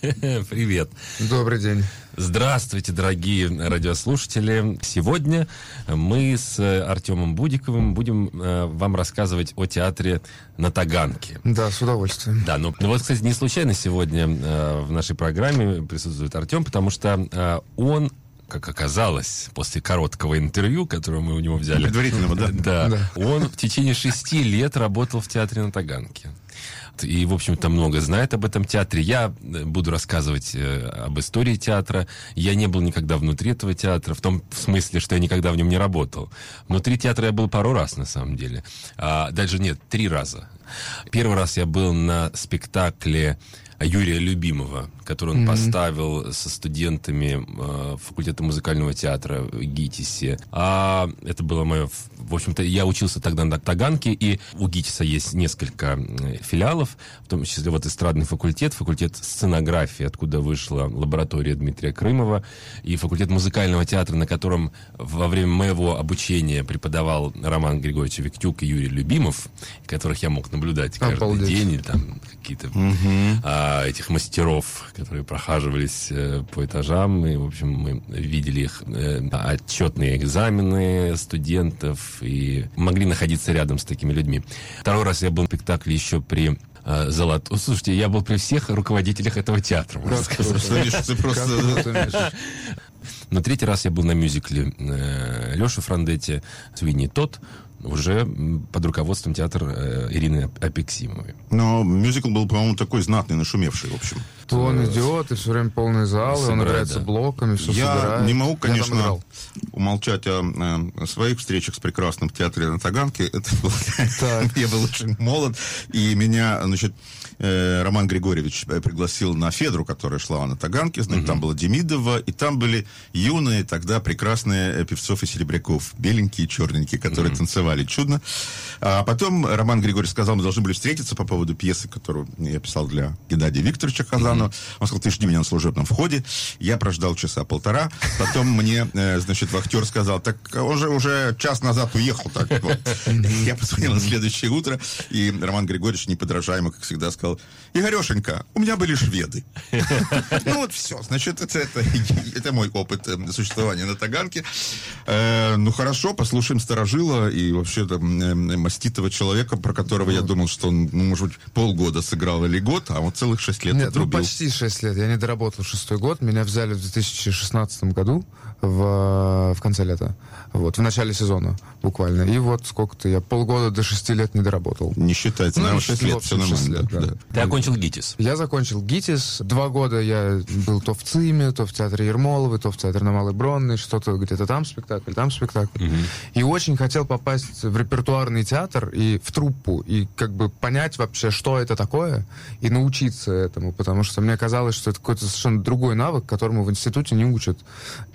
Привет. Добрый день. Здравствуйте, дорогие радиослушатели. Сегодня мы с Артемом Будиковым будем э, вам рассказывать о театре на Таганке. Да, с удовольствием. Да, ну, ну вот, кстати, не случайно сегодня э, в нашей программе присутствует Артем, потому что э, он как оказалось, после короткого интервью, которое мы у него взяли. Предварительного, да? Да. да. Он в течение шести лет работал в театре на Таганке и, в общем-то, много знает об этом театре. Я э, буду рассказывать э, об истории театра. Я не был никогда внутри этого театра, в том смысле, что я никогда в нем не работал. Внутри театра я был пару раз, на самом деле. А, даже нет, три раза. Первый раз я был на спектакле Юрия Любимого, который он mm-hmm. поставил со студентами э, факультета музыкального театра в ГИТИСе. А это было мое... В общем-то, я учился тогда на Таганке, и у ГИТИСа есть несколько филиалов, в том числе вот эстрадный факультет, факультет сценографии, откуда вышла лаборатория Дмитрия Крымова, и факультет музыкального театра, на котором во время моего обучения преподавал Роман Григорьевич Виктюк и Юрий Любимов, которых я мог наблюдать каждый Обалдеть. день, или там какие-то mm-hmm. а, этих мастеров, которые прохаживались э, по этажам, и, в общем, мы видели их э, отчетные экзамены студентов и могли находиться рядом с такими людьми. Второй раз я был в спектакле еще при э, Золот... Слушайте, я был при всех руководителях этого театра, можно сказать. Ты просто... На третий раз я был на мюзикле э, Леши Франдетти «Свиньи тот», уже под руководством театра э, Ирины Апексимовой. Но мюзикл был, по-моему, такой знатный, нашумевший, в общем. То он идет, и все время полный зал, Собирает, и он играется да. блоками, все Я собирает. не могу, конечно, умолчать о, о своих встречах с прекрасным в театре на Таганке. Это был, я был очень молод, и меня, значит, э, Роман Григорьевич пригласил на Федру, которая шла на Таганке, значит, там была Демидова, и там были юные тогда прекрасные певцов и серебряков, беленькие, черненькие, которые танцевали чудно. А потом Роман Григорьевич сказал, мы должны были встретиться по поводу пьесы, которую я писал для Геннадия Викторовича Казанова, но он сказал, ты жди меня на служебном входе. Я прождал часа полтора. Потом мне, э, значит, вахтер сказал, так он же уже час назад уехал. Так, вот. Я позвонил на следующее утро, и Роман Григорьевич, неподражаемо, как всегда, сказал, about Игорешенька, у меня были шведы. Ну вот все, значит, это, это, это мой опыт э, существования на Таганке. Э, ну хорошо, послушаем Старожила и вообще там э, маститого человека, про которого я думал, что он, ну, может быть, полгода сыграл или год, а он целых шесть лет Нет, ну, отрубил. Ну, почти 6 лет. Я не доработал шестой год. Меня взяли в 2016 году в, в конце лета. Вот, в начале сезона буквально. И вот сколько-то я полгода до шести лет не доработал. Не считается, ну, наверное, 6 лет, все нормально. Лет, да. Да. Ты окончил ГИТИС? Я закончил ГИТИС. Два года я был то в ЦИМе, то в театре Ермоловой, то в театре на Малой Бронной, что-то где-то там спектакль, там спектакль. Угу. И очень хотел попасть в репертуарный театр и в труппу, и как бы понять вообще, что это такое, и научиться этому, потому что мне казалось, что это какой-то совершенно другой навык, которому в институте не учат.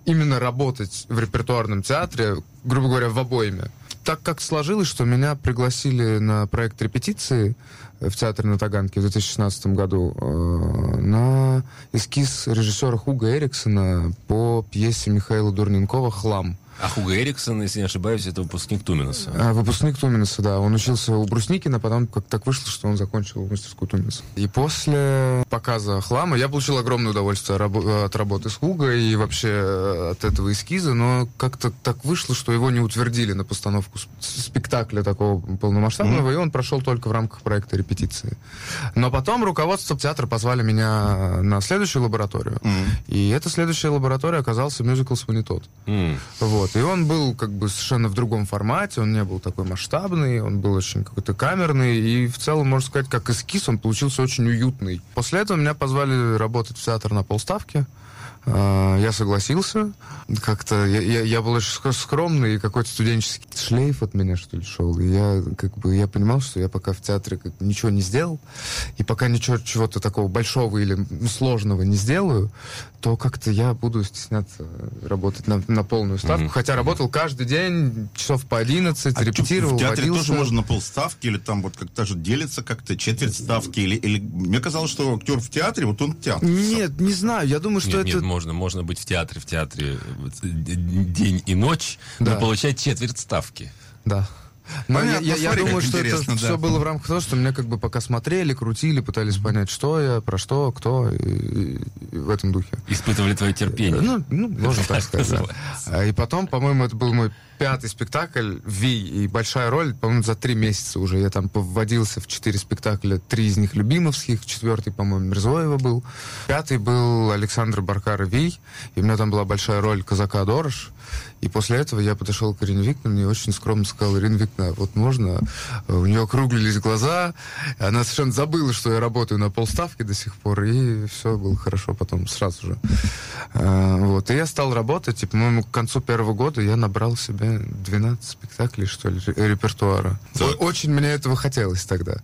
Именно работать в репертуарном театре, грубо говоря, в обоими. Так как сложилось, что меня пригласили на проект репетиции в театре на Таганке в 2016 году э, на эскиз режиссера Хуга Эриксона по пьесе Михаила Дурненкова «Хлам». А Хуга Эриксон, если не ошибаюсь, это выпускник Туминаса. А, выпускник Туминаса, да. Он учился у Брусникина, потом как так вышло, что он закончил мастерскую Туминаса. И после показа хлама я получил огромное удовольствие от работы с Хугой и вообще э, от этого эскиза, но как-то так вышло, что его не утвердили на постановку спектакля такого полномасштабного, mm-hmm. и он прошел только в рамках проекта репетиции. Но потом руководство театра позвали меня на следующую лабораторию, mm-hmm. и эта следующая лаборатория оказался мюзикл «Сванитот». Mm-hmm. Вот. Вот. И он был как бы совершенно в другом формате, он не был такой масштабный, он был очень какой-то камерный, и в целом, можно сказать, как эскиз, он получился очень уютный. После этого меня позвали работать в театр на полставки. А, я согласился. Как-то я, я, я был очень скромный, и какой-то студенческий шлейф от меня, что ли, шел. И я как бы я понимал, что я пока в театре как, ничего не сделал, и пока ничего чего-то такого большого или сложного не сделаю, то как-то я буду стесняться работать на, на полную ставку. Mm-hmm. Хотя работал каждый день, часов по 11, а репетировал, В театре водился. тоже можно на полставки, или там вот как-то же делится как-то четверть ставки, или, или... Мне казалось, что актер в театре, вот он в театре. Нет, не знаю, я думаю, что нет, это... Нет, можно, можно быть в театре, в театре день и ночь, да. но получать четверть ставки. Да. Но Понятно, я, я, я думаю, что это да. все было в рамках того, что меня как бы пока смотрели, крутили, пытались понять, что я, про что, кто, и, и, и в этом духе. Испытывали твое терпение. Ну, ну можно так сказать. Да. И потом, по-моему, это был мой пятый спектакль «Ви» и большая роль, по-моему, за три месяца уже. Я там вводился в четыре спектакля, три из них любимовских, четвертый, по-моему, Мирзоева был. Пятый был Александр Баркар «Ви», и у меня там была большая роль казака Дорож. И после этого я подошел к Ирине Викторовне и очень скромно сказал, Ирина Викторовна, вот можно? У нее округлились глаза, она совершенно забыла, что я работаю на полставки до сих пор, и все было хорошо потом сразу же. А, вот. И я стал работать, и, по-моему, к концу первого года я набрал себе 12 спектаклей, что ли, репертуара. Да. Очень мне этого хотелось тогда.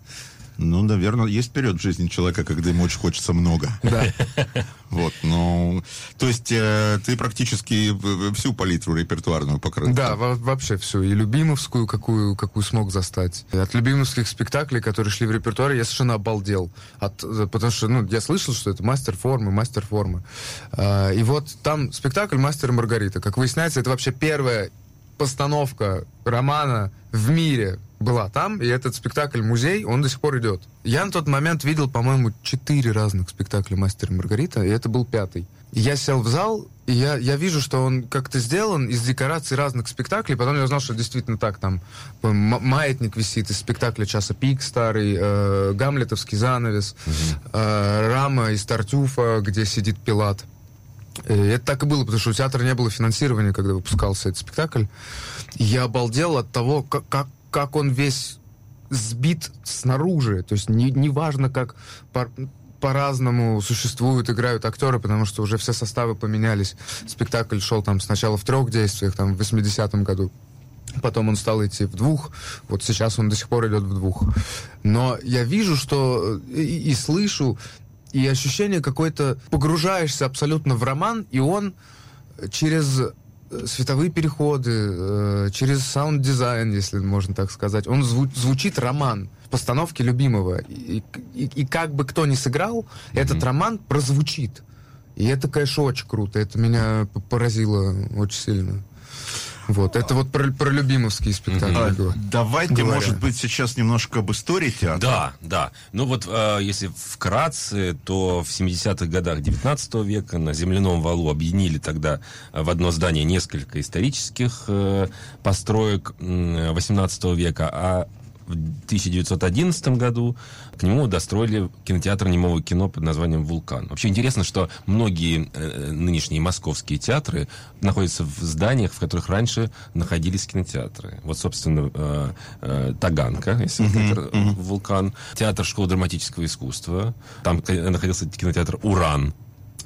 Ну, наверное, есть период в жизни человека, когда ему очень хочется много. Да. Вот, ну, то есть э, ты практически всю палитру репертуарную покрыл? Да, вообще всю. И любимовскую, какую, какую смог застать. От любимовских спектаклей, которые шли в репертуаре, я совершенно обалдел. От, э, потому что, ну, я слышал, что это мастер формы, мастер формы. Э, и вот там спектакль «Мастер и Маргарита». Как выясняется, это вообще первая постановка романа в мире была там, и этот спектакль-музей, он до сих пор идет. Я на тот момент видел, по-моему, четыре разных спектакля «Мастер и Маргарита», и это был пятый. Я сел в зал, и я, я вижу, что он как-то сделан из декораций разных спектаклей. Потом я узнал, что действительно так. Там маятник висит из спектакля «Часа пик» старый, э, «Гамлетовский занавес», mm-hmm. э, рама из «Тартюфа», где сидит Пилат. И это так и было, потому что у театра не было финансирования, когда выпускался этот спектакль. Я обалдел от того, как, как, как он весь сбит снаружи. То есть не, не важно, как по, по-разному существуют, играют актеры, потому что уже все составы поменялись. Спектакль шел там сначала в трех действиях, там в 80-м году. Потом он стал идти в двух. Вот сейчас он до сих пор идет в двух. Но я вижу, что и, и слышу, и ощущение какое-то... Погружаешься абсолютно в роман, и он через световые переходы, э, через саунд-дизайн, если можно так сказать. Он зву- звучит роман в постановке Любимова. И, и, и как бы кто ни сыграл, mm-hmm. этот роман прозвучит. И это, конечно, очень круто. Это меня поразило очень сильно. Вот, это вот про, про любимовские спектакли. А, давайте, говоря. может быть, сейчас немножко об истории театра. Да, да. Ну вот, э, если вкратце, то в 70-х годах 19 века на земляном валу объединили тогда в одно здание несколько исторических э, построек 18 века, а в 1911 году к нему достроили кинотеатр немого кино под названием «Вулкан». Вообще интересно, что многие э, нынешние московские театры находятся в зданиях, в которых раньше находились кинотеатры. Вот, собственно, э, э, Таганка, если uh-huh, uh-huh. «Вулкан», театр школы драматического искусства, там находился кинотеатр «Уран»,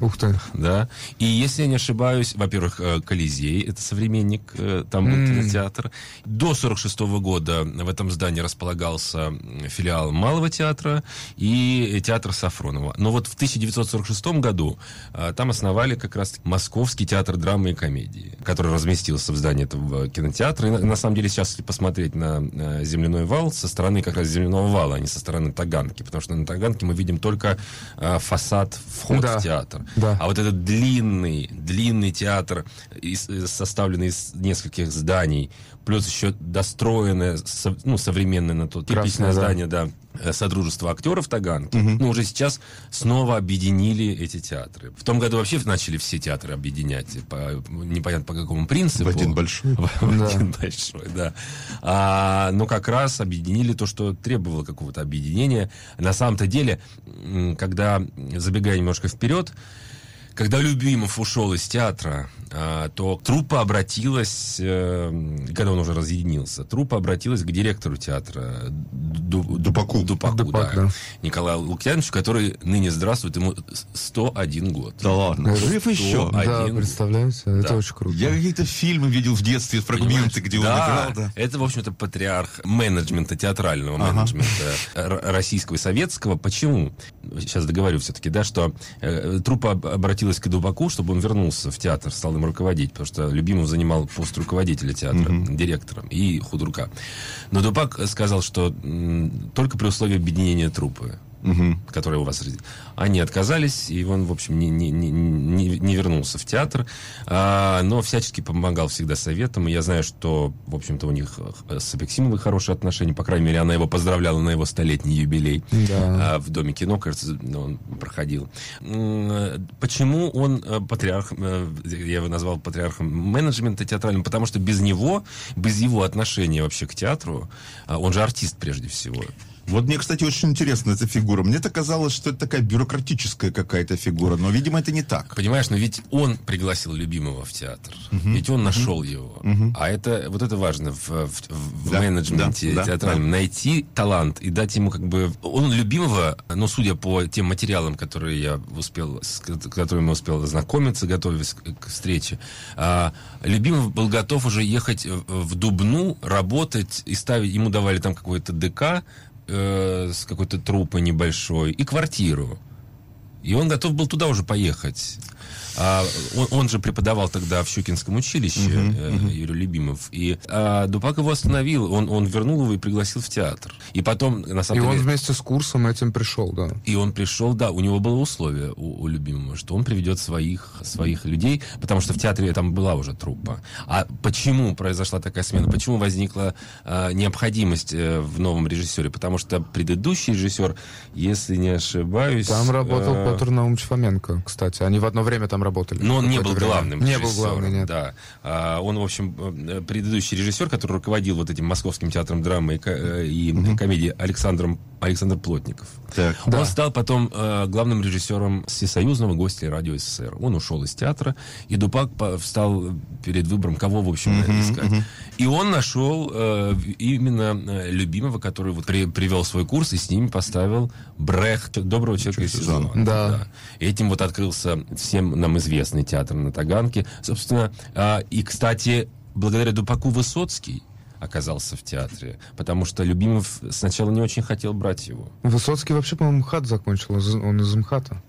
Ух ты. Да. И если я не ошибаюсь, во-первых, э, Колизей, это современник, э, там был mm. кинотеатр. До 46 -го года в этом здании располагался филиал Малого театра и театр Сафронова. Но вот в 1946 году э, там основали как раз Московский театр драмы и комедии, который разместился в здании этого кинотеатра. И на, самом деле сейчас, если посмотреть на земляной вал, со стороны как раз земляного вала, а не со стороны Таганки, потому что на Таганке мы видим только фасад, вход да. в театр. Да. А вот этот длинный, длинный театр, из, составленный из нескольких зданий, плюс еще достроенное, ну, современное на тот кирпичное здание, да, э, Содружество актеров Таганки. Угу. Ну, уже сейчас снова объединили эти театры. В том году вообще начали все театры объединять. По, непонятно по какому принципу. В один большой. В, в один большой, да. А, но как раз объединили то, что требовало какого-то объединения. На самом-то деле, когда, забегая немножко вперед, когда Любимов ушел из театра, то труппа обратилась, э, когда он уже разъединился, труппа обратилась к директору театра Дупаку. Дупаку, Дупак, да. да. Николаю Лукьяновичу, который ныне здравствует, ему 101 год. Да ладно, жив еще. Да, представляете, да. это очень круто. Я какие-то фильмы видел в детстве, фрагменты, где да, он играл. Да, это, в общем-то, патриарх менеджмента, театрального ага. менеджмента российского и советского. Почему? Сейчас договорю все-таки, да, что э, труппа обратилась к Дупаку, чтобы он вернулся в театр, стал им руководить, потому что Любимов занимал пост руководителя театра, mm-hmm. директора и худрука. Но Дупак сказал, что только при условии объединения труппы. Угу. которые у вас они отказались, и он, в общем, не, не, не, не вернулся в театр, а, но всячески помогал всегда советом, и я знаю, что, в общем-то, у них э, с Апексимовой хорошие отношения, по крайней мере, она его поздравляла на его столетний юбилей да. а, в Доме кино, кажется, он проходил. Почему он э, патриарх, э, я его назвал патриархом менеджмента театрального, потому что без него, без его отношения вообще к театру, а, он же артист прежде всего, вот мне, кстати, очень интересна эта фигура. Мне-то казалось, что это такая бюрократическая какая-то фигура, но, видимо, это не так. Понимаешь, но ведь он пригласил любимого в театр. Угу. Ведь он нашел угу. его. Угу. А это вот это важно в, в, в да, менеджменте да, театральном. Да. Найти талант и дать ему как бы... Он любимого, ну, судя по тем материалам, которые я успел, с которыми успел ознакомиться, готовясь к, встрече, а, любимый был готов уже ехать в Дубну, работать и ставить... Ему давали там какой-то ДК, э, с какой-то трупой небольшой и квартиру. И он готов был туда уже поехать. А, он, он же преподавал тогда в Щукинском училище, uh-huh, uh-huh. Юрий Любимов. И а, Дупак его остановил, он, он вернул его и пригласил в театр. И потом, на самом и деле... он вместе с курсом этим пришел, да. И он пришел, да, у него было условие у, у Любимого, что он приведет своих, своих людей, потому что в театре там была уже труппа. А почему произошла такая смена? Почему возникла а, необходимость а, в новом режиссере? Потому что предыдущий режиссер, если не ошибаюсь... Там работал а... Петр Наумович Фоменко, кстати. Они в одно время там работали. Но он не был время. главным Не был главным, нет. Да. А, он, в общем, э, предыдущий режиссер, который руководил вот этим Московским театром драмы и, э, и угу. комедии Александром, Александр Плотников. Так. Он да. стал потом э, главным режиссером Всесоюзного гостя радио СССР. Он ушел из театра, и Дупак встал перед выбором, кого, в общем, угу, искать. Угу. И он нашел э, именно э, любимого, который вот при, привел свой курс и с ними поставил Брехт, доброго человека из сезона. Да. Да. Этим вот открылся всем нам известный театр на Таганке. Собственно, э, и, кстати, благодаря Дупаку Высоцкий оказался в театре, потому что Любимов сначала не очень хотел брать его. Высоцкий вообще, по-моему, МХАТ закончил, он из МХАТа.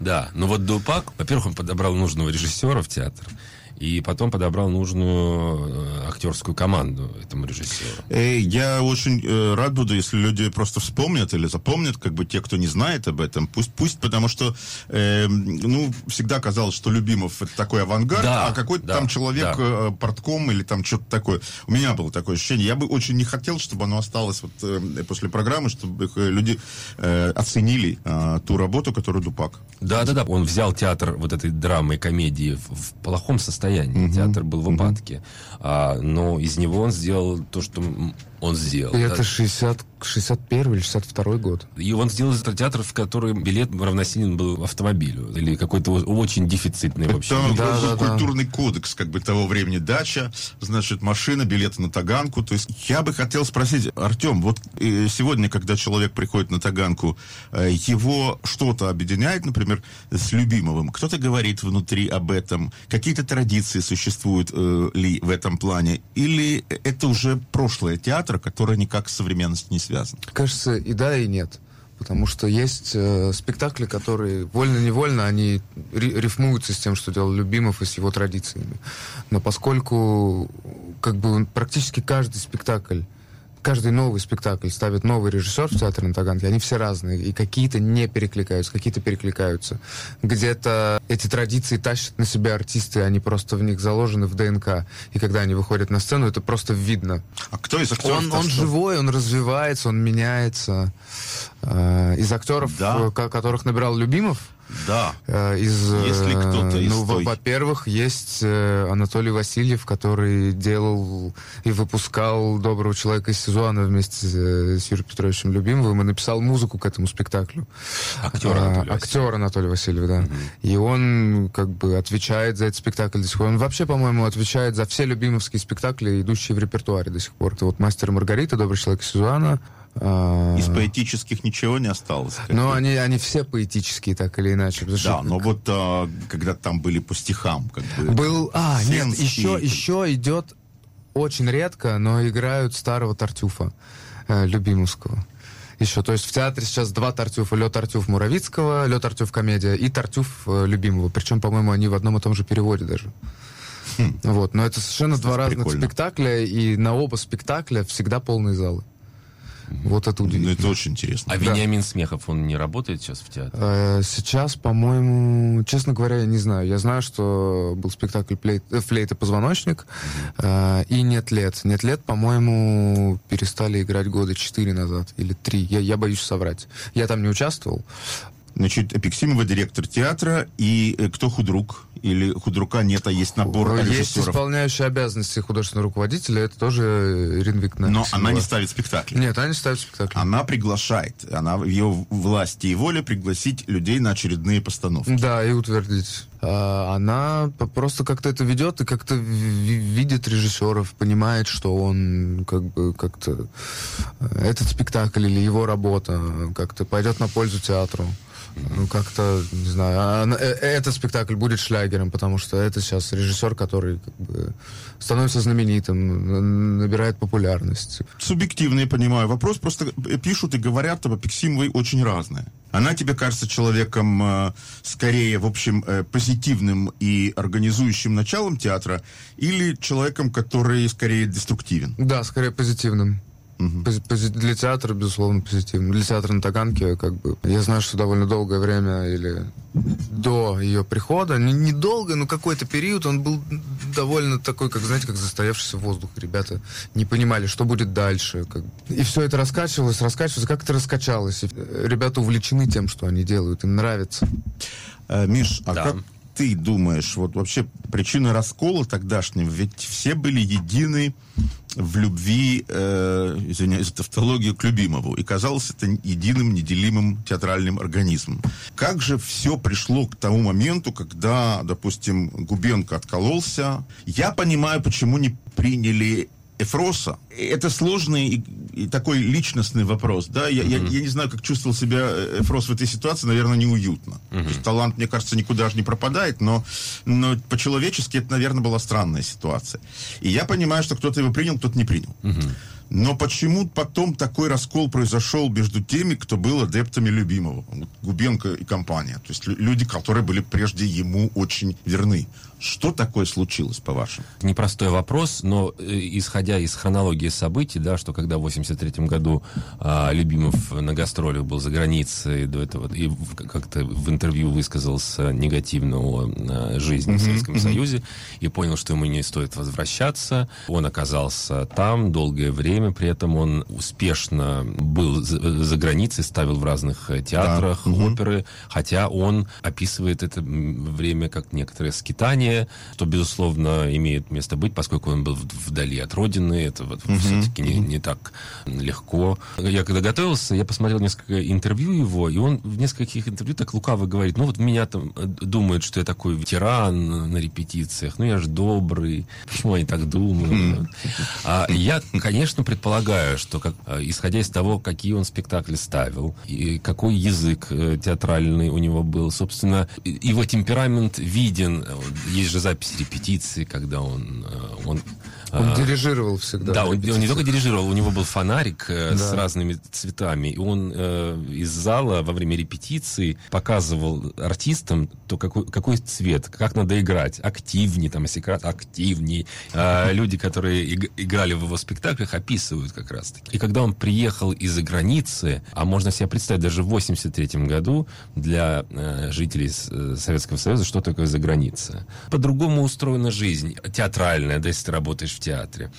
Да, но вот Дупак, во-первых, он подобрал нужного режиссера в театр, и потом подобрал нужную э, актерскую команду этому режиссеру. Эй, я очень э, рад буду, если люди просто вспомнят или запомнят, как бы те, кто не знает об этом, пусть, пусть, потому что, э, ну, всегда казалось, что Любимов это такой авангард, да, а какой-то да, там человек, да. э, портком или там что-то такое. У меня было такое ощущение. Я бы очень не хотел, чтобы оно осталось вот э, после программы, чтобы э, люди э, оценили э, ту работу, которую Дупак. Да, да, да. Он взял театр вот этой драмы и комедии в, в плохом состоянии состоянии. Угу. Театр был в упадке. Угу. А, но из него он сделал то, что он сделал. И да? это 60, 61 или 62 год. И он сделал из этого театр, в который билет равносилен был автомобилю. Или какой-то очень дефицитный это вообще. Это да, да, культурный да. кодекс как бы того времени. Дача, значит, машина, билеты на Таганку. То есть я бы хотел спросить, Артем, вот э, сегодня, когда человек приходит на Таганку, э, его что-то объединяет, например, с любимым? Кто-то говорит внутри об этом? Какие-то традиции существуют э, ли в этом плане? Или это уже прошлое театр, театра, который никак с современностью не связан. Кажется, и да, и нет. Потому что есть э, спектакли, которые вольно-невольно они рифмуются с тем, что делал Любимов и с его традициями. Но поскольку как бы практически каждый спектакль каждый новый спектакль ставит новый режиссер в театре на Таганке, они все разные, и какие-то не перекликаются, какие-то перекликаются. Где-то эти традиции тащат на себя артисты, они просто в них заложены в ДНК, и когда они выходят на сцену, это просто видно. А кто из актеров? Он, он живой, он развивается, он меняется. Э, из актеров, да. которых набирал Любимов, да. Э, из, Если кто-то из Ну, той... во-первых, есть э, Анатолий Васильев, который делал и выпускал «Доброго человека из Сезуана» вместе с, э, Юрием Петровичем Любимовым и написал музыку к этому спектаклю. Актер Анатолий а, Актер Анатолий Васильев, да. Угу. И он как бы отвечает за этот спектакль до сих пор. Он вообще, по-моему, отвечает за все любимовские спектакли, идущие в репертуаре до сих пор. Это вот «Мастер и Маргарита», «Добрый человек из Сезуана», Из поэтических ничего не осталось. Ну, они, они все поэтические, так или иначе. Да, что... но вот а, когда там были по стихам, как бы... Был... А, нет, еще, еще идет очень редко, но играют старого Тартюфа, э, Любимовского. Еще, то есть в театре сейчас два Тартюфа. Лё Тартюф Муравицкого, Лё Тартюф комедия и Тартюф э, Любимого. Причем, по-моему, они в одном и том же переводе даже. Хм. Вот, но это совершенно Что два разных спектакля, и на оба спектакля всегда полные залы. Вот это удивительно. Ну, это очень интересно. А да. Вениамин Смехов, он не работает сейчас в театре? Э, сейчас, по-моему, честно говоря, я не знаю. Я знаю, что был спектакль э, «Флейт и позвоночник», mm-hmm. и «Нет лет». «Нет лет», по-моему, перестали играть года четыре назад или три. Я, я боюсь соврать. Я там не участвовал, Значит, Эпиксимова директор театра, и э, кто худрук? Или худрука нет, а есть набор Есть режиссеров? исполняющая обязанности художественного руководителя, это тоже Ирина Викторовна. Но она не ставит спектакли. Нет, она не ставит спектакли. Она приглашает, она в ее власти и воле пригласить людей на очередные постановки. Да, и утвердить. А, она просто как-то это ведет и как-то видит режиссеров, понимает, что он как бы как-то э, этот спектакль или его работа как-то пойдет на пользу театру. Ну, как-то, не знаю, а, э, этот спектакль будет шлягером, потому что это сейчас режиссер, который как бы, становится знаменитым, набирает популярность. Субъективно, я понимаю. Вопрос просто пишут и говорят об Апексимовой очень разное. Она тебе кажется человеком э, скорее, в общем, э, позитивным и организующим началом театра или человеком, который скорее деструктивен? Да, скорее позитивным. Угу. Для театра, безусловно, позитивно. Для театра на Таганке, как бы, я знаю, что довольно долгое время или до ее прихода, недолго, не но какой-то период он был довольно такой, как, знаете, как застоявшийся воздух. Ребята не понимали, что будет дальше. Как... И все это раскачивалось, раскачивалось, как это раскачалось. И ребята увлечены тем, что они делают, им нравится. А, Миш, а да. как ты думаешь, вот вообще причина раскола тогдашнего, ведь все были едины в любви, э, извиняюсь тавтологию, к любимому. И казалось это единым, неделимым театральным организмом. Как же все пришло к тому моменту, когда, допустим, Губенко откололся? Я понимаю, почему не приняли Эфроса. Это сложный и, и такой личностный вопрос, да. Я, mm-hmm. я, я не знаю, как чувствовал себя э, Эфрос в этой ситуации, наверное, неуютно. Mm-hmm. талант, мне кажется, никуда же не пропадает, но, но по-человечески это, наверное, была странная ситуация. И я понимаю, что кто-то его принял, кто-то не принял. Mm-hmm. Но почему потом такой раскол произошел между теми, кто был адептами любимого? Губенко и компания. То есть люди, которые были прежде ему очень верны. Что такое случилось, по-вашему? Непростой вопрос, но э, исходя из хронологии событий, да, что когда в 83 году а, Любимов на гастролях был за границей до этого, и как-то в интервью высказался негативно о а, жизни mm-hmm, в Советском mm-hmm. Союзе, и понял, что ему не стоит возвращаться. Он оказался там долгое время, при этом он успешно был за, за границей, ставил в разных э, театрах, да. оперы, хотя он описывает это время как некоторое скитание, что, безусловно, имеет место быть, поскольку он был вдали от родины, это вот mm-hmm. все-таки не, не так легко. Я когда готовился, я посмотрел несколько интервью его, и он в нескольких интервью так лукаво говорит, ну вот меня там э, думают, что я такой ветеран на репетициях, ну я же добрый, почему они так думают? А я, конечно, предполагаю, что как, э, исходя из того, какие он спектакли ставил, и какой язык э, театральный у него был, собственно, его темперамент виден, есть же записи репетиции, когда он... Э, он он а, дирижировал всегда. Да, он, он не только дирижировал, у него был фонарик да. с разными цветами. И он э, из зала во время репетиции показывал артистам то, какой, какой цвет, как надо играть. Активнее, там, если активнее. Э, люди, которые иг- играли в его спектаклях, описывают как раз-таки. И когда он приехал из-за границы, а можно себе представить, даже в 83 году для э, жителей э, Советского Союза, что такое за граница. По-другому устроена жизнь, театральная, да, если ты работаешь в театре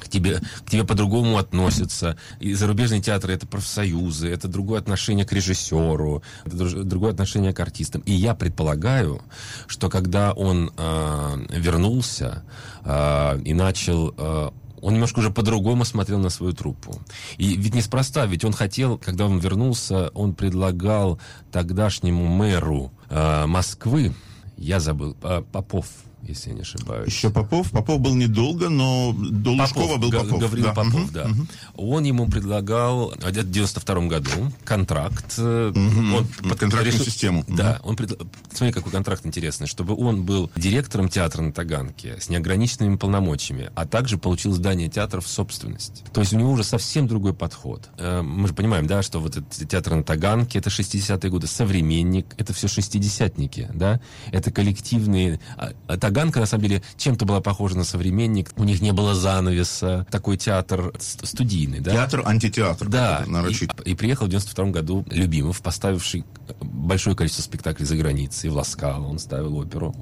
к тебе, к тебе по-другому относятся. И зарубежные театры это профсоюзы, это другое отношение к режиссеру, это другое отношение к артистам. И я предполагаю, что когда он э, вернулся э, и начал э, он немножко уже по-другому смотрел на свою труппу. И ведь неспроста, ведь он хотел, когда он вернулся, он предлагал тогдашнему мэру э, Москвы, я забыл, Попов, если я не ошибаюсь. Еще Попов? Попов был недолго, но до Лужкова был Попов. Гаврил да. Попов, угу, да. Угу. Он ему предлагал в 92 году контракт. Угу. Он под, Контрактную решил, систему. Да. Угу. Он пред... Смотри, какой контракт интересный. Чтобы он был директором театра на Таганке с неограниченными полномочиями, а также получил здание театра в собственность. То есть у него уже совсем другой подход. Э, мы же понимаем, да, что вот этот театр на Таганке, это 60-е годы, современник, это все шестидесятники, да, это коллективные, а, а Таганка, на самом деле, чем-то была похожа на современник. У них не было занавеса. Такой театр студийный, да? Театр антитеатр. Да. И, и приехал в 92 году Любимов, поставивший большое количество спектаклей за границей. В Ласкало он ставил оперу,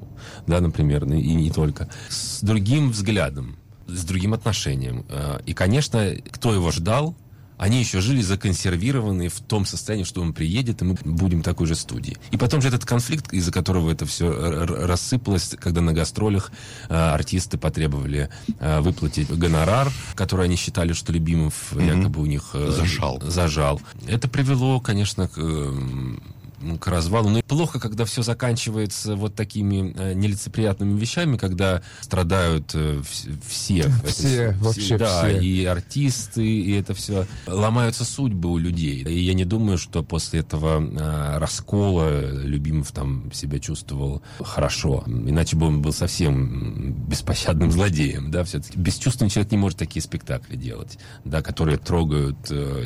да, например, и не только. С другим взглядом с другим отношением. Э, и, конечно, кто его ждал, они еще жили законсервированные в том состоянии, что он приедет, и мы будем такой же студии. И потом же этот конфликт, из-за которого это все рассыпалось, когда на гастролях э, артисты потребовали э, выплатить гонорар, который они считали, что Любимов mm-hmm. якобы у них э, зажал. зажал. Это привело, конечно, к к развалу. Но плохо, когда все заканчивается вот такими э, нелицеприятными вещами, когда страдают э, все. Все, это, вообще да, все. и артисты, и это все. Ломаются судьбы у людей. И я не думаю, что после этого э, раскола Любимов там себя чувствовал хорошо. Иначе бы он был совсем беспощадным злодеем. Да, все-таки бесчувственный человек не может такие спектакли делать, да, которые трогают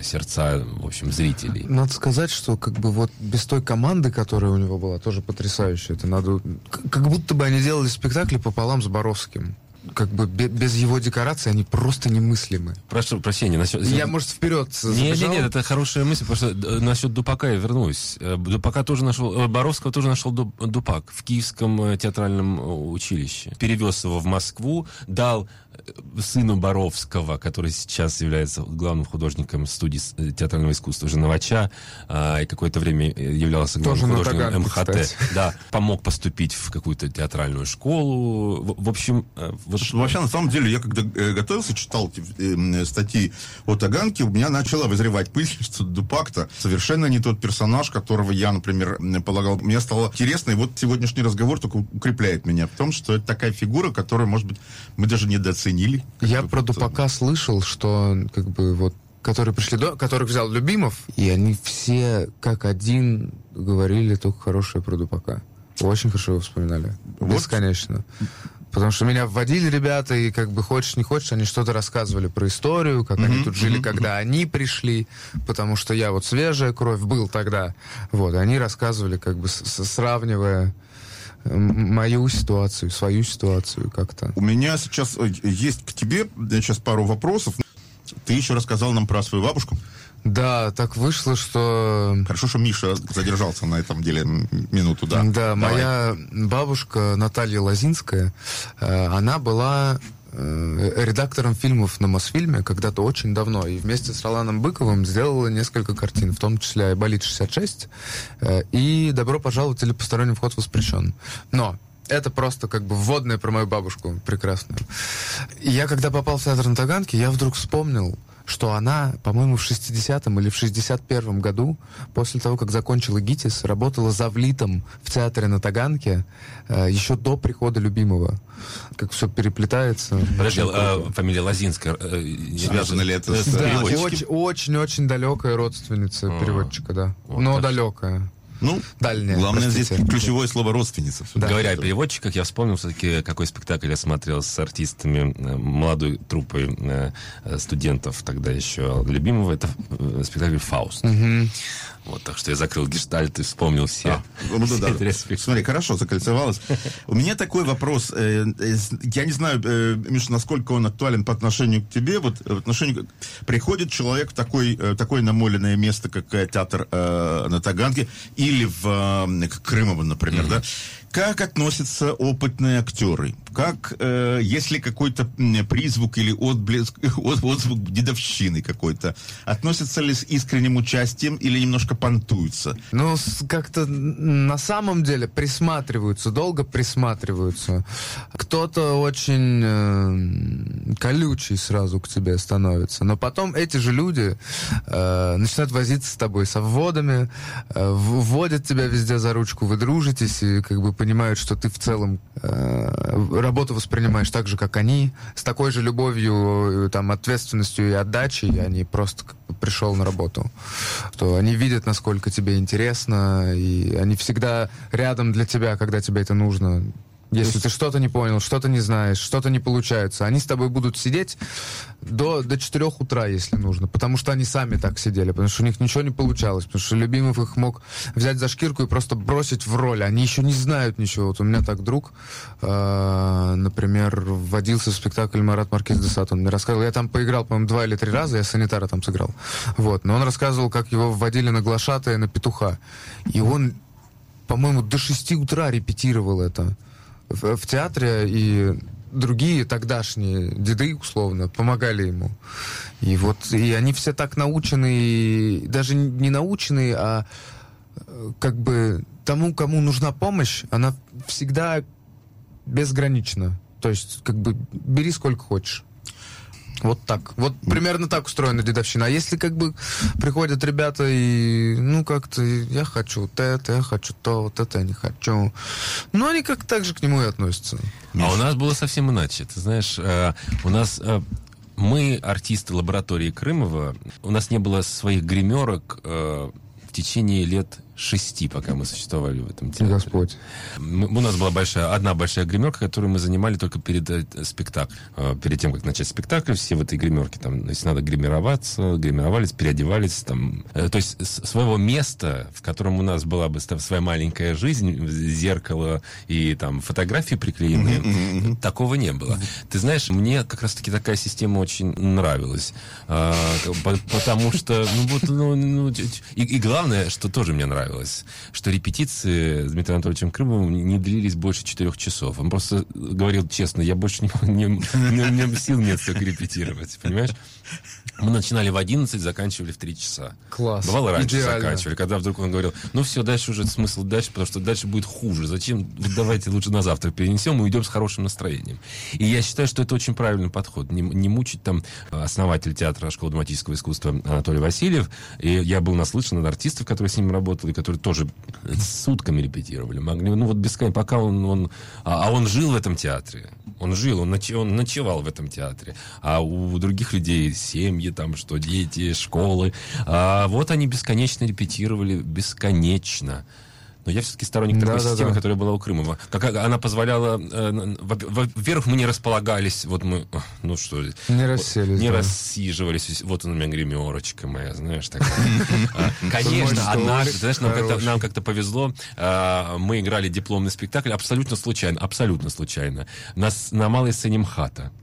сердца, в общем, зрителей. Надо сказать, что как бы вот без той команды, которая у него была, тоже потрясающая. Это надо... Как будто бы они делали спектакли пополам с Боровским как бы без его декорации они просто немыслимы. Прошу прощения. Насчет... Я, может, вперед Нет, нет, нет, это хорошая мысль, потому что э, насчет Дупака я вернусь. Э, Дупака тоже нашел, э, Боровского тоже нашел Дупак в Киевском театральном училище. Перевез его в Москву, дал сыну Боровского, который сейчас является главным художником студии театрального искусства, уже Новача, а, и какое-то время являлся главным Тоже художником МХТ. Кстати. Да, помог поступить в какую-то театральную школу. В, в общем... Вот... Вообще, на самом деле, я когда э, готовился, читал э, статьи о Таганке, у меня начала вызревать пыль, что Дупак-то совершенно не тот персонаж, которого я, например, полагал. Мне стало интересно, и вот сегодняшний разговор только укрепляет меня в том, что это такая фигура, которую, может быть, мы даже недооценили оценили. Я про Дупака слышал, что как бы вот которые пришли до, которых взял Любимов, и они все как один говорили только хорошее про Дупака. Очень хорошо его вспоминали. Вот. Бесконечно. Потому что меня вводили ребята, и как бы хочешь не хочешь, они что-то рассказывали про историю, как mm-hmm, они тут жили, mm-hmm. когда они пришли, потому что я вот свежая кровь был тогда. Вот, они рассказывали, как бы сравнивая мою ситуацию, свою ситуацию как-то. У меня сейчас э, есть к тебе сейчас пару вопросов. Ты еще рассказал нам про свою бабушку. Да, так вышло, что... Хорошо, что Миша задержался на этом деле минуту, да. Да, Давай. моя бабушка Наталья Лозинская, э, она была редактором фильмов на Мосфильме когда-то очень давно. И вместе с Роланом Быковым сделала несколько картин, в том числе «Айболит-66» э, и «Добро пожаловать» или «Посторонний вход воспрещен». Но это просто как бы вводное про мою бабушку прекрасную. И я, когда попал в театр на Таганке, я вдруг вспомнил, что она, по-моему, в 60-м или в 61-м году, после того, как закончила ГИТИС, работала завлитом в театре на Таганке э, еще до прихода любимого. Как все переплетается. Подожди, а, фамилия Лазинская, э, связана ли это с да, очень-очень далекая родственница а, переводчика, да. Вот Но далекая. Ну, дальняя. Главное простите. здесь ключевое слово родственница. Да. Говоря о переводчиках, я вспомнил все-таки, какой спектакль я смотрел с артистами э, молодой труппой э, студентов тогда еще любимого. Это э, спектакль «Фауст». Угу. Вот, так что я закрыл гештальт и вспомнил все. А, ну, да, да. Смотри, хорошо, закольцевалось. У меня такой вопрос. Я не знаю, Миша, насколько он актуален по отношению к тебе. Вот в отношению... Приходит человек в такой, такое намоленное место, как театр на Таганке, или в э, Крымово, например, mm-hmm. да, как относятся опытные актеры? Как, э, если какой-то призвук или отблеск, от, отзвук дедовщины какой-то, относятся ли с искренним участием или немножко понтуются? Ну, как-то на самом деле присматриваются, долго присматриваются. Кто-то очень э, колючий сразу к тебе становится. Но потом эти же люди э, начинают возиться с тобой со вводами, э, вводят тебя везде за ручку, вы дружитесь и как бы понимают, что ты в целом э, работу воспринимаешь так же, как они, с такой же любовью, э, там, ответственностью и отдачей, они просто как бы, пришел на работу. То они видят, насколько тебе интересно, и они всегда рядом для тебя, когда тебе это нужно. Если ты что-то не понял, что-то не знаешь, что-то не получается, они с тобой будут сидеть до, до 4 утра, если нужно. Потому что они сами так сидели, потому что у них ничего не получалось. Потому что Любимов их мог взять за шкирку и просто бросить в роль. Они еще не знают ничего. Вот у меня так друг, э, например, вводился в спектакль Марат Маркиз де. Он мне рассказывал, я там поиграл, по-моему, два или три раза, я санитара там сыграл. Вот. Но он рассказывал, как его вводили на глашатая, на петуха. И он, по-моему, до 6 утра репетировал это в, в театре, и другие тогдашние деды, условно, помогали ему. И вот, и они все так научены, даже не научены, а э, как бы тому, кому нужна помощь, она всегда безгранична. То есть, как бы, бери сколько хочешь. Вот так. Вот примерно так устроена дедовщина. А если как бы приходят ребята и, ну, как-то, я хочу вот это, я хочу то, вот это я не хочу. Ну, они как так же к нему и относятся. А у нас было совсем иначе. Ты знаешь, э, у нас... Э, мы, артисты лаборатории Крымова, у нас не было своих гримерок э, в течение лет шести, пока мы существовали в этом театре. Господь. Мы, у нас была большая, одна большая гримерка, которую мы занимали только перед э, спектаклем. Э, перед тем, как начать спектакль, все в этой гримерке, там, если надо гримироваться, гримировались, переодевались. Там. Э, то есть своего места, в котором у нас была бы своя маленькая жизнь, зеркало и там фотографии приклеенные, mm-hmm, mm-hmm. такого не было. Ты знаешь, мне как раз-таки такая система очень нравилась. А, потому что, ну вот, ну, ну и, и главное, что тоже мне нравилось, нравилось, что репетиции с Дмитрием Анатольевичем Крымовым не длились больше четырех часов. Он просто говорил честно, я больше не, не, не, не сил нет столько репетировать, понимаешь? Мы начинали в 11, заканчивали в 3 часа. Класс. Бывало раньше Идеально. заканчивали, когда вдруг он говорил, ну все, дальше уже смысл дальше, потому что дальше будет хуже. Зачем? Давайте лучше на завтра перенесем и уйдем с хорошим настроением. И я считаю, что это очень правильный подход. Не, не мучить там основатель театра школы драматического искусства Анатолий Васильев. И я был наслышан от артистов, которые с ним работали, которые тоже сутками репетировали. Могли, ну вот бесконечно, пока он... он а, а он жил в этом театре. Он жил, он, ноч, он ночевал в этом театре. А у других людей семьи, там, что дети, школы. А вот они бесконечно репетировали, бесконечно. Но я все-таки сторонник такой да, системы, да. которая была у Крымова. Как она позволяла... Э, во-первых, мы не располагались, вот мы... Ну что... Не расселись. Не да. рассиживались. Вот у меня гримерочка моя, знаешь, такая. А, конечно, однажды, знаешь, нам как-то повезло. А, мы играли дипломный спектакль абсолютно случайно, абсолютно случайно. На малой сцене МХАТа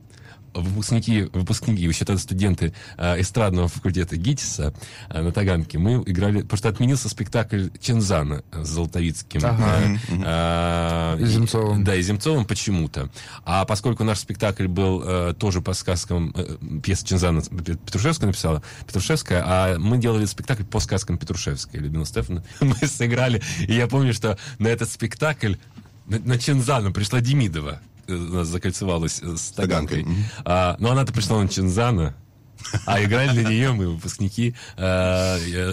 выпускники, выпускники, тогда студенты э, эстрадного факультета ГИТИСа э, на Таганке, мы играли, что отменился спектакль Чензана с Золотовицким. Ага. Э, и Земцовым. Да, и Земцовым почему-то. А поскольку наш спектакль был э, тоже по сказкам, э, пьеса Чензана Петрушевская написала, Петрушевская, а мы делали спектакль по сказкам Петрушевской, Людмила Стефана. Мы сыграли, и я помню, что на этот спектакль на, на Чензана пришла Демидова закольцевалась с Таганкой. А, но она-то пришла на Чинзана, а играли для нее мы, выпускники э,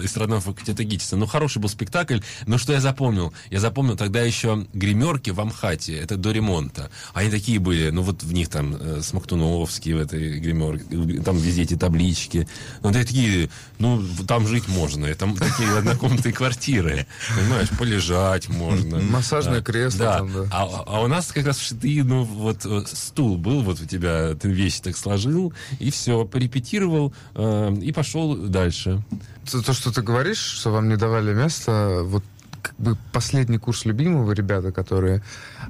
эстрадного факультета ГИТИСа. Ну, хороший был спектакль. Но что я запомнил? Я запомнил тогда еще гримерки в Амхате. Это до ремонта. Они такие были, ну, вот в них там э, Смоктуновские в этой гримерке. Там везде эти таблички. Ну, такие, ну, там жить можно. Там такие однокомнатные квартиры. Понимаешь, полежать можно. Массажное кресло да. там, да. А, а у нас как раз ты, ну, вот э, стул был, вот у тебя, ты вещи так сложил, и все, порепетировал сфотографировал э, и пошел дальше. То, что ты говоришь, что вам не давали места, вот как бы последний курс любимого ребята, которые...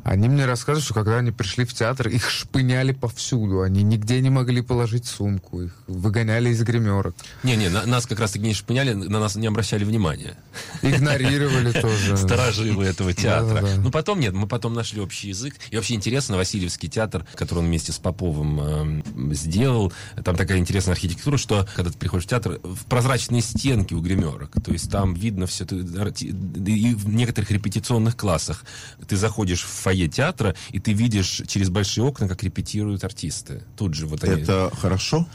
Они мне рассказывают, что когда они пришли в театр, их шпыняли повсюду. Они нигде не могли положить сумку. Их выгоняли из гримерок. Не-не, на, нас как раз-таки не шпыняли, на нас не обращали внимания. Игнорировали тоже. Сторожилы этого театра. Ну, потом нет, мы потом нашли общий язык. И вообще интересно, Васильевский театр, который он вместе с Поповым э, сделал, там такая интересная архитектура, что когда ты приходишь в театр, в прозрачные стенки у гримерок. То есть там видно все, и в некоторых репетиционных классах ты заходишь в фойе театра, и ты видишь через большие окна, как репетируют артисты. Тут же вот они... Это хорошо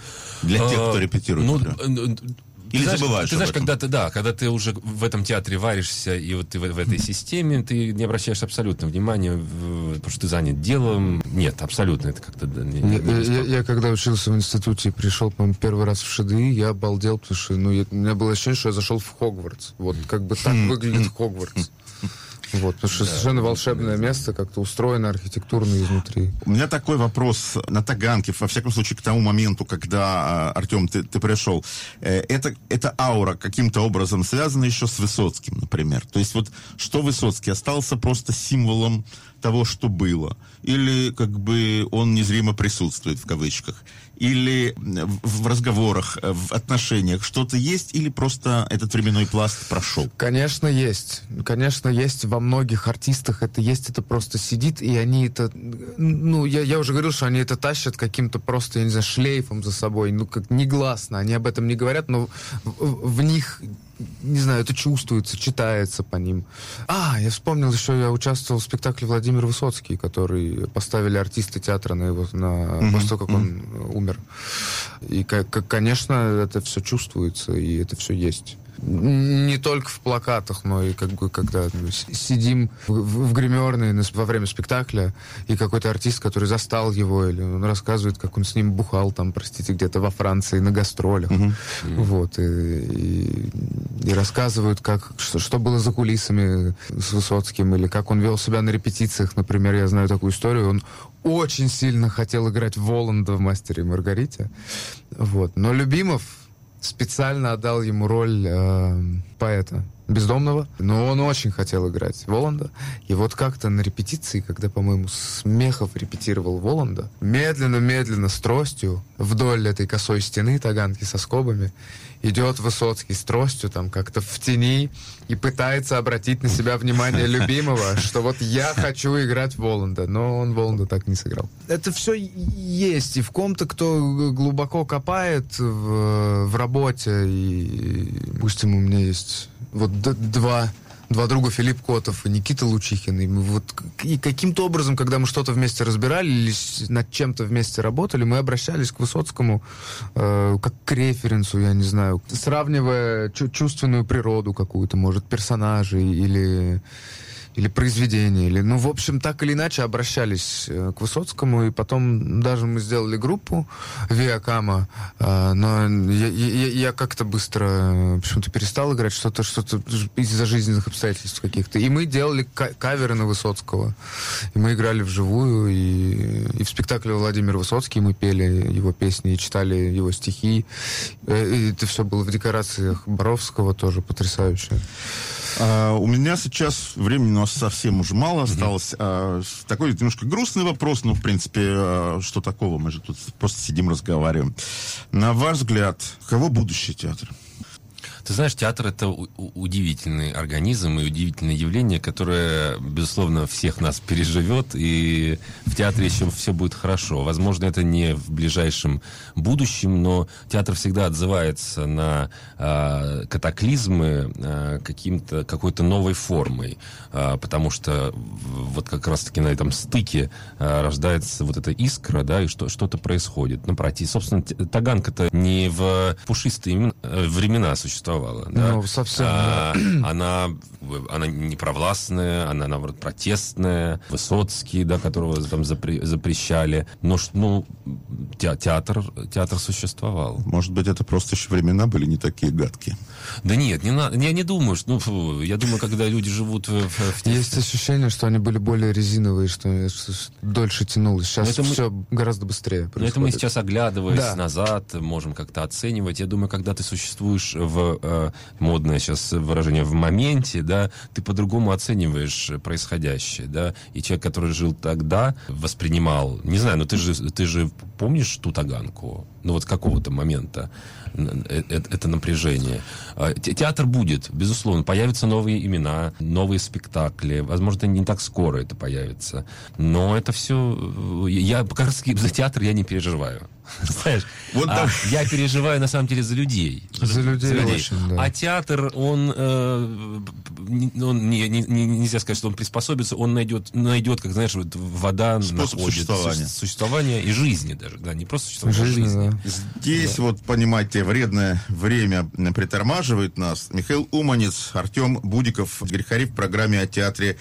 для тех, кто а, репетирует? Ну, или ты забываешь. Ты знаешь, когда ты, да, когда ты уже в этом театре варишься, и вот ты в, в этой системе, ты не обращаешь абсолютно внимания, потому что ты занят делом. Нет, абсолютно это как-то... Да, не, не, не я, я, когда учился в институте, пришел, по-моему, первый раз в ШДИ, я обалдел, потому что ну, я, у меня было ощущение, что я зашел в Хогвартс. Вот как бы так хм. выглядит Хогвартс. Вот, потому что да, совершенно волшебное место, как-то устроено архитектурно изнутри. У меня такой вопрос на Таганке, во всяком случае, к тому моменту, когда, а, Артем, ты, ты пришел. Э, это, эта аура каким-то образом связана еще с Высоцким, например. То есть вот что Высоцкий остался просто символом того, что было? Или как бы он незримо присутствует в кавычках? Или в разговорах, в отношениях что-то есть? Или просто этот временной пласт прошел? Конечно, есть. Конечно, есть во многих артистах это есть, это просто сидит, и они это... Ну, я, я уже говорил, что они это тащат каким-то просто, я не знаю, шлейфом за собой. Ну, как негласно. Они об этом не говорят, но в, в них не знаю, это чувствуется, читается по ним. А, я вспомнил еще, я участвовал в спектакле Владимир Высоцкий, который поставили артисты театра на его, на, mm-hmm. после того, как mm-hmm. он умер. И, как, конечно, это все чувствуется, и это все есть не только в плакатах, но и как бы когда сидим в, в гримерной во время спектакля, и какой-то артист, который застал его, или он рассказывает, как он с ним бухал там, простите, где-то во Франции на гастролях. Mm-hmm. Вот. И, и, и рассказывают, как, что, что было за кулисами с Высоцким, или как он вел себя на репетициях. Например, я знаю такую историю. Он очень сильно хотел играть Воланда в «Мастере и Маргарите». Вот. Но Любимов специально отдал ему роль э, поэта бездомного, но он очень хотел играть Воланда. И вот как-то на репетиции, когда, по-моему, Смехов репетировал Воланда, медленно-медленно с тростью вдоль этой косой стены таганки со скобами идет Высоцкий с тростью там как-то в тени и пытается обратить на себя внимание любимого, что вот я хочу играть Воланда, но он Воланда так не сыграл. Это все есть, и в ком-то, кто глубоко копает в, в работе, и, допустим, у меня есть вот два два друга Филипп Котов и Никита Лучихин. И, мы вот, и каким-то образом, когда мы что-то вместе разбирали или над чем-то вместе работали, мы обращались к Высоцкому э, как к референсу, я не знаю, сравнивая чувственную природу какую-то, может, персонажей или или произведения, или, ну, в общем, так или иначе обращались э, к Высоцкому, и потом даже мы сделали группу Виакама, э, но я, я, я как-то быстро э, почему-то перестал играть что-то, что-то из-за жизненных обстоятельств каких-то. И мы делали каверы на Высоцкого, и мы играли вживую, и, и в спектакле Владимир Высоцкий мы пели его песни и читали его стихи. И это все было в декорациях Боровского, тоже потрясающе. А, у меня сейчас времени у нас совсем уже мало осталось. А, такой немножко грустный вопрос, но, в принципе, а, что такого? Мы же тут просто сидим, разговариваем. На ваш взгляд, кого будущее театра? Ты знаешь, театр это удивительный организм и удивительное явление, которое, безусловно, всех нас переживет, и в театре еще все будет хорошо. Возможно, это не в ближайшем будущем, но театр всегда отзывается на э, катаклизмы э, каким-то, какой-то новой формой, э, потому что вот как раз-таки на этом стыке э, рождается вот эта искра, да, и что, что-то происходит. Ну, пройти. Собственно, Таганка-то не в пушистые времена существовала существовала. Да? Ну, совсем. А, она, она не провластная, она, наоборот, протестная. Высоцкий, да, которого там запре запрещали. Но ну, театр, театр существовал. Может быть, это просто еще времена были не такие гадкие? Да нет, не на, я не думаю. Что, ну, фу, я думаю, когда люди живут в, в, в... Есть ощущение, что они были более резиновые, что, что дольше тянулось. Сейчас это все мы... гораздо быстрее происходит. Но это мы сейчас, оглядываясь да. назад, можем как-то оценивать. Я думаю, когда ты существуешь в э, модное сейчас выражение в моменте, да, ты по-другому оцениваешь происходящее, да, и человек, который жил тогда, воспринимал, не знаю, но ты же, ты же помнишь ту Таганку, ну вот с какого-то момента, это, это напряжение. А, театр будет, безусловно, появятся новые имена, новые спектакли, возможно, не так скоро это появится, но это все, я как раз за театр я не переживаю. Знаешь, вот а, я переживаю на самом деле за людей. За людей, за людей. Очень, да. А театр, он, э, он не, не, не, нельзя сказать, что он приспособится, он найдет, найдет как знаешь, вот вода Способ находит существования. существования и жизни даже, да, не просто существования, жизни, а жизни. Да. Здесь да. вот, понимаете, вредное время притормаживает нас. Михаил Уманец, Артем Будиков, Григорий в программе о театре